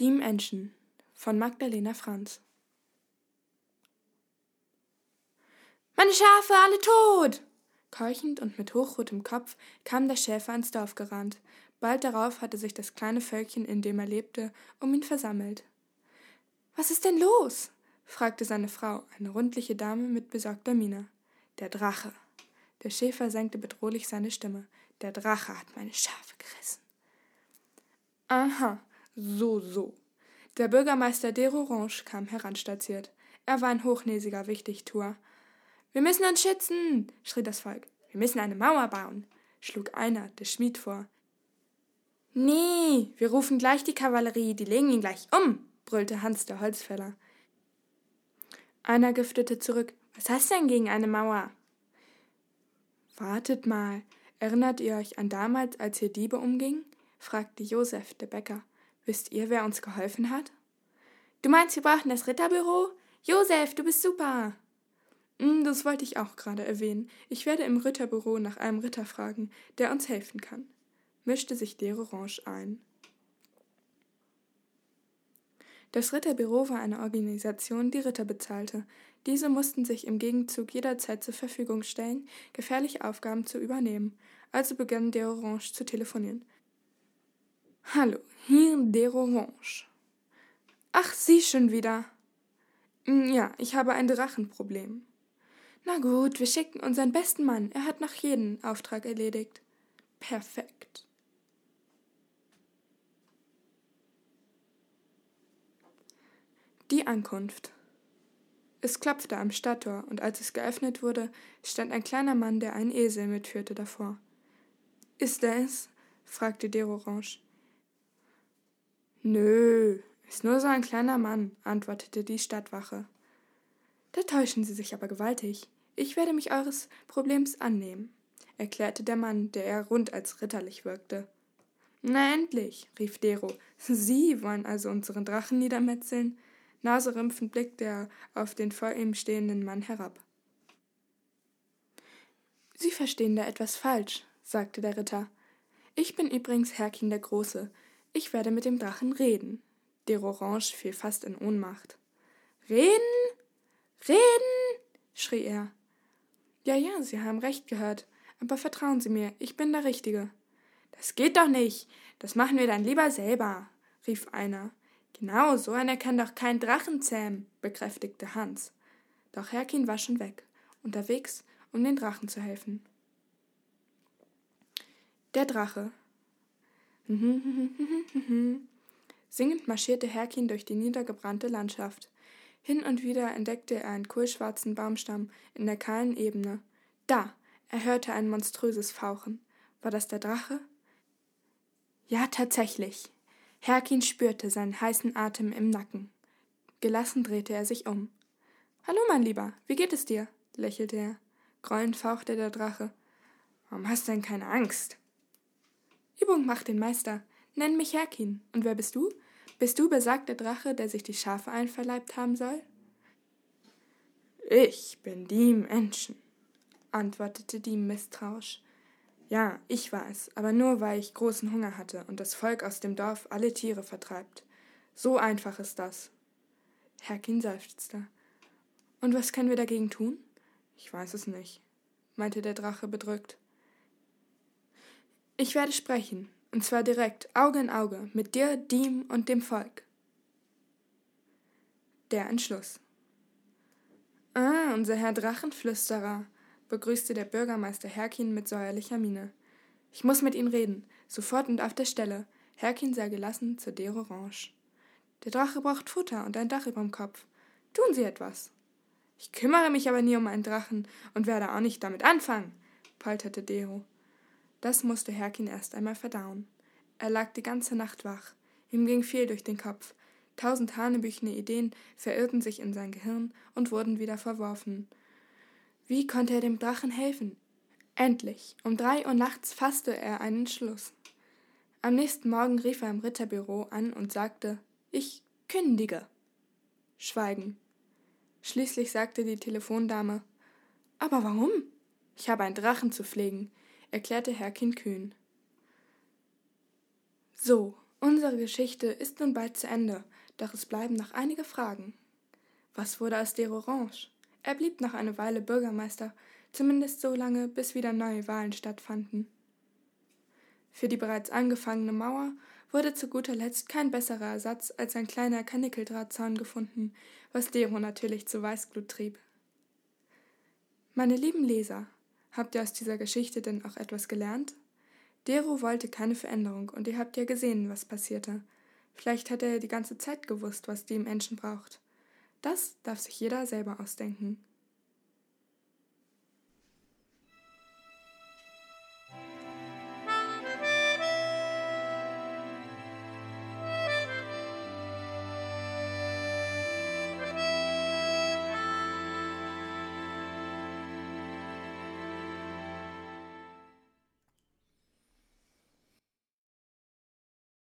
Die Menschen von Magdalena Franz Meine Schafe, alle tot! Keuchend und mit hochrotem Kopf kam der Schäfer ins Dorf gerannt. Bald darauf hatte sich das kleine Völkchen, in dem er lebte, um ihn versammelt. Was ist denn los? fragte seine Frau, eine rundliche Dame mit besorgter Miene. Der Drache. Der Schäfer senkte bedrohlich seine Stimme. Der Drache hat meine Schafe gerissen. Aha, so, so. Der Bürgermeister d'Erorange kam heranstolziert. Er war ein hochnäsiger Wichtigtuer. Wir müssen uns schützen, schrie das Volk. Wir müssen eine Mauer bauen, schlug einer, der Schmied, vor. Nee, wir rufen gleich die Kavallerie, die legen ihn gleich um, brüllte Hans der Holzfäller. Einer giftete zurück. Was hast denn gegen eine Mauer? Wartet mal, erinnert ihr euch an damals, als hier Diebe umgingen? fragte Josef, der Bäcker. Wisst ihr, wer uns geholfen hat? Du meinst, wir brauchen das Ritterbüro? Josef, du bist super. Hm, das wollte ich auch gerade erwähnen. Ich werde im Ritterbüro nach einem Ritter fragen, der uns helfen kann, mischte sich Derorange ein. Das Ritterbüro war eine Organisation, die Ritter bezahlte. Diese mussten sich im Gegenzug jederzeit zur Verfügung stellen, gefährliche Aufgaben zu übernehmen. Also begann Derorange zu telefonieren. Hallo, hier Derorange. Ach, Sie schon wieder. Hm, ja, ich habe ein Drachenproblem. Na gut, wir schicken unseren besten Mann. Er hat noch jeden Auftrag erledigt. Perfekt. Die Ankunft. Es klopfte am Stadttor, und als es geöffnet wurde, stand ein kleiner Mann, der einen Esel mitführte, davor. Ist er es? fragte Derorange. Nö, ist nur so ein kleiner Mann, antwortete die Stadtwache. Da täuschen Sie sich aber gewaltig. Ich werde mich eures Problems annehmen, erklärte der Mann, der eher rund als ritterlich wirkte. Na endlich, rief Dero. Sie wollen also unseren Drachen niedermetzeln? Naserümpfend blickte er auf den vor ihm stehenden Mann herab. Sie verstehen da etwas falsch, sagte der Ritter. Ich bin übrigens Herkin der Große. Ich werde mit dem Drachen reden. Der Orange fiel fast in Ohnmacht. Reden? Reden? schrie er. Ja, ja, Sie haben recht gehört. Aber vertrauen Sie mir, ich bin der Richtige. Das geht doch nicht. Das machen wir dann lieber selber, rief einer. Genau, so einer kann doch kein Drachen zähmen, bekräftigte Hans. Doch Herkin war schon weg, unterwegs, um den Drachen zu helfen. Der Drache. Singend marschierte Herkin durch die niedergebrannte Landschaft. Hin und wieder entdeckte er einen kohlschwarzen Baumstamm in der kahlen Ebene. Da! Er hörte ein monströses Fauchen. War das der Drache? Ja, tatsächlich. Herkin spürte seinen heißen Atem im Nacken. Gelassen drehte er sich um. Hallo, mein Lieber, wie geht es dir? lächelte er. Grollend fauchte der Drache. Warum hast du denn keine Angst? Übung macht den Meister. Nenn mich Herkin. Und wer bist du? Bist du besagter Drache, der sich die Schafe einverleibt haben soll? Ich bin die Menschen, antwortete die misstrauisch. Ja, ich war es, aber nur weil ich großen Hunger hatte und das Volk aus dem Dorf alle Tiere vertreibt. So einfach ist das. Herkin seufzte. Und was können wir dagegen tun? Ich weiß es nicht, meinte der Drache bedrückt. Ich werde sprechen, und zwar direkt, Auge in Auge, mit dir, Diem und dem Volk. Der Entschluss. Ah, unser Herr Drachenflüsterer, begrüßte der Bürgermeister Herkin mit säuerlicher Miene. Ich muss mit Ihnen reden, sofort und auf der Stelle. Herkin sei gelassen zur Derorange. Der Drache braucht Futter und ein Dach überm Kopf. Tun Sie etwas. Ich kümmere mich aber nie um einen Drachen und werde auch nicht damit anfangen, polterte Dero. Das musste Herkin erst einmal verdauen. Er lag die ganze Nacht wach. Ihm ging viel durch den Kopf. Tausend hanebüchene Ideen verirrten sich in sein Gehirn und wurden wieder verworfen. Wie konnte er dem Drachen helfen? Endlich, um drei Uhr nachts fasste er einen Schluss. Am nächsten Morgen rief er im Ritterbüro an und sagte, ich kündige. Schweigen. Schließlich sagte die Telefondame, aber warum? Ich habe einen Drachen zu pflegen, erklärte Herkin kühn. So, Unsere Geschichte ist nun bald zu Ende, doch es bleiben noch einige Fragen. Was wurde aus Derorange? Er blieb noch eine Weile Bürgermeister, zumindest so lange, bis wieder neue Wahlen stattfanden. Für die bereits angefangene Mauer wurde zu guter Letzt kein besserer Ersatz als ein kleiner Kanickeldrahtzaun gefunden, was Dero natürlich zu Weißglut trieb. Meine lieben Leser, habt ihr aus dieser Geschichte denn auch etwas gelernt? Dero wollte keine Veränderung und ihr habt ja gesehen, was passierte. Vielleicht hat er die ganze Zeit gewusst, was die Menschen braucht. Das darf sich jeder selber ausdenken.